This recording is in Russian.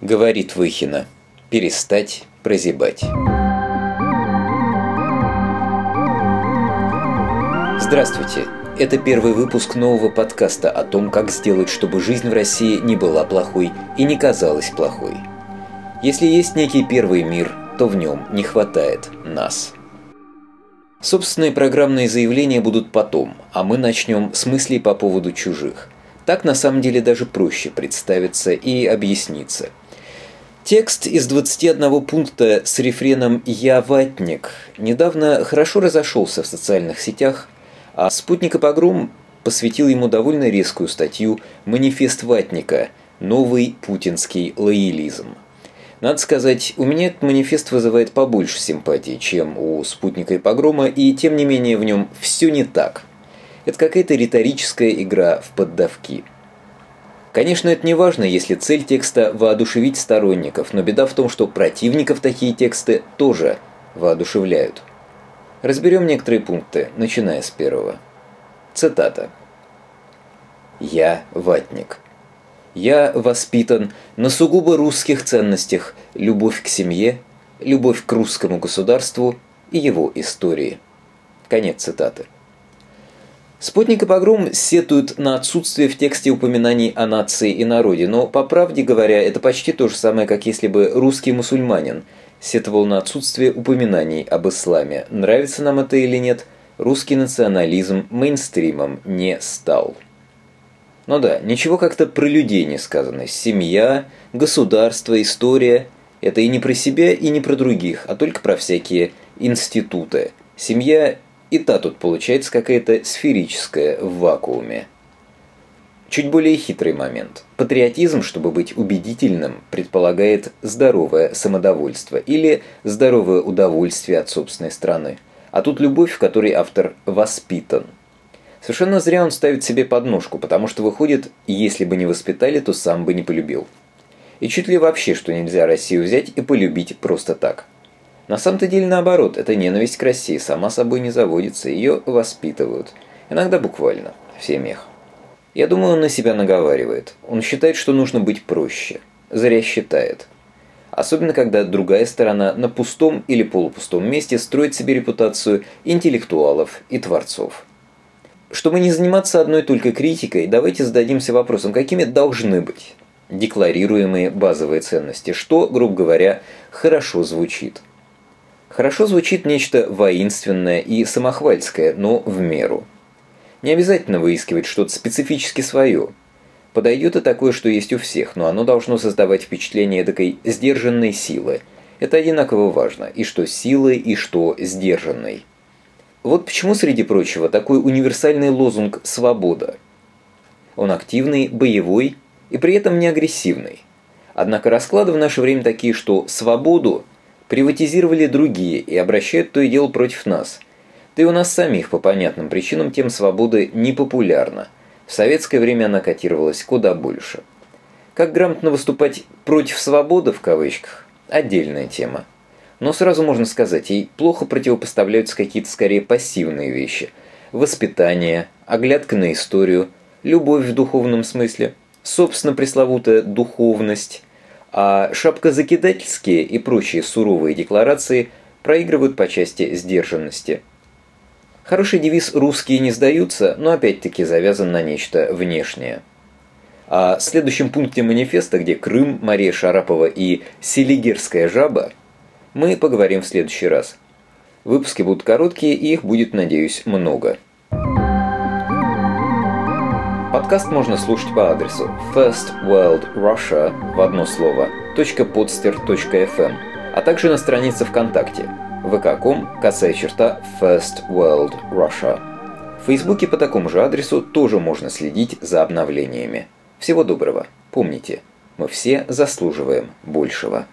Говорит Выхина. Перестать прозябать. Здравствуйте. Это первый выпуск нового подкаста о том, как сделать, чтобы жизнь в России не была плохой и не казалась плохой. Если есть некий первый мир, то в нем не хватает нас. Собственные программные заявления будут потом, а мы начнем с мыслей по поводу чужих. Так на самом деле даже проще представиться и объясниться – Текст из 21 пункта с рефреном «Я ватник» недавно хорошо разошелся в социальных сетях, а «Спутник и погром» посвятил ему довольно резкую статью «Манифест ватника. Новый путинский лоялизм». Надо сказать, у меня этот манифест вызывает побольше симпатии, чем у «Спутника и погрома», и тем не менее в нем все не так. Это какая-то риторическая игра в поддавки – Конечно, это не важно, если цель текста – воодушевить сторонников, но беда в том, что противников такие тексты тоже воодушевляют. Разберем некоторые пункты, начиная с первого. Цитата. «Я ватник. Я воспитан на сугубо русских ценностях любовь к семье, любовь к русскому государству и его истории». Конец цитаты. Спутник и погром сетуют на отсутствие в тексте упоминаний о нации и народе, но, по правде говоря, это почти то же самое, как если бы русский мусульманин сетовал на отсутствие упоминаний об исламе. Нравится нам это или нет, русский национализм мейнстримом не стал. Ну да, ничего как-то про людей не сказано. Семья, государство, история – это и не про себя, и не про других, а только про всякие институты. Семья и та тут получается какая-то сферическая в вакууме. Чуть более хитрый момент. Патриотизм, чтобы быть убедительным, предполагает здоровое самодовольство или здоровое удовольствие от собственной страны. А тут любовь, в которой автор воспитан. Совершенно зря он ставит себе подножку, потому что выходит, если бы не воспитали, то сам бы не полюбил. И чуть ли вообще, что нельзя Россию взять и полюбить просто так – на самом-то деле наоборот, эта ненависть к России сама собой не заводится, ее воспитывают. Иногда буквально, в семьях. Я думаю, он на себя наговаривает. Он считает, что нужно быть проще. Зря считает. Особенно, когда другая сторона на пустом или полупустом месте строит себе репутацию интеллектуалов и творцов. Чтобы не заниматься одной только критикой, давайте зададимся вопросом, какими должны быть декларируемые базовые ценности, что, грубо говоря, хорошо звучит – Хорошо звучит нечто воинственное и самохвальское, но в меру. Не обязательно выискивать что-то специфически свое. Подойдет и такое, что есть у всех, но оно должно создавать впечатление такой сдержанной силы. Это одинаково важно, и что силы, и что сдержанной. Вот почему, среди прочего, такой универсальный лозунг «свобода». Он активный, боевой и при этом не агрессивный. Однако расклады в наше время такие, что свободу – приватизировали другие и обращают то и дело против нас. Да и у нас самих по понятным причинам тем свободы не популярна. В советское время она котировалась куда больше. Как грамотно выступать «против свободы» в кавычках – отдельная тема. Но сразу можно сказать, ей плохо противопоставляются какие-то скорее пассивные вещи. Воспитание, оглядка на историю, любовь в духовном смысле, собственно пресловутая духовность, а шапкозакидательские и прочие суровые декларации проигрывают по части сдержанности. Хороший девиз «русские не сдаются», но опять-таки завязан на нечто внешнее. А следующем пункте манифеста, где Крым, Мария Шарапова и Селигерская жаба, мы поговорим в следующий раз. Выпуски будут короткие, и их будет, надеюсь, много. Подкаст можно слушать по адресу firstworldrussia в одно слово .podster.fm, а также на странице ВКонтакте vk.com косая черта First World Russia. В Фейсбуке по такому же адресу тоже можно следить за обновлениями. Всего доброго. Помните, мы все заслуживаем большего.